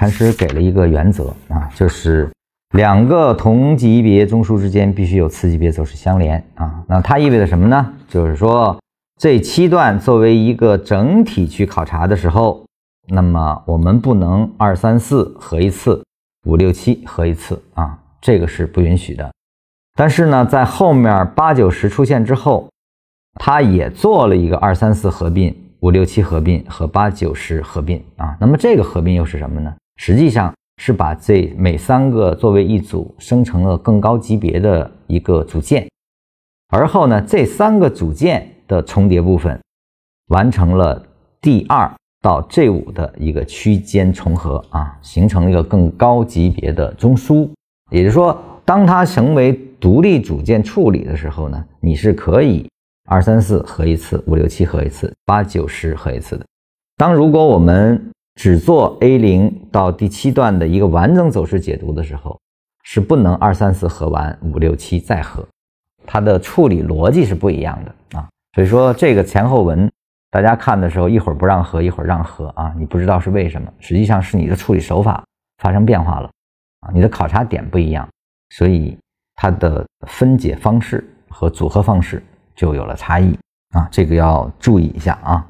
禅师给了一个原则啊，就是两个同级别中枢之间必须有次级别走势相连啊。那它意味着什么呢？就是说这七段作为一个整体去考察的时候，那么我们不能二三四合一次，五六七合一次啊，这个是不允许的。但是呢，在后面八九十出现之后，它也做了一个二三四合并、五六七合并和八九十合并啊。那么这个合并又是什么呢？实际上是把这每三个作为一组，生成了更高级别的一个组件，而后呢，这三个组件的重叠部分完成了 D 二到 G 五的一个区间重合啊，形成了一个更高级别的中枢。也就是说，当它成为独立组件处理的时候呢，你是可以二三四合一次，五六七合一次，八九十合一次的。当如果我们只做 A 零到第七段的一个完整走势解读的时候，是不能二三四合完五六七再合，它的处理逻辑是不一样的啊。所以说这个前后文，大家看的时候一会儿不让合，一会儿让合啊，你不知道是为什么，实际上是你的处理手法发生变化了啊，你的考察点不一样，所以它的分解方式和组合方式就有了差异啊，这个要注意一下啊。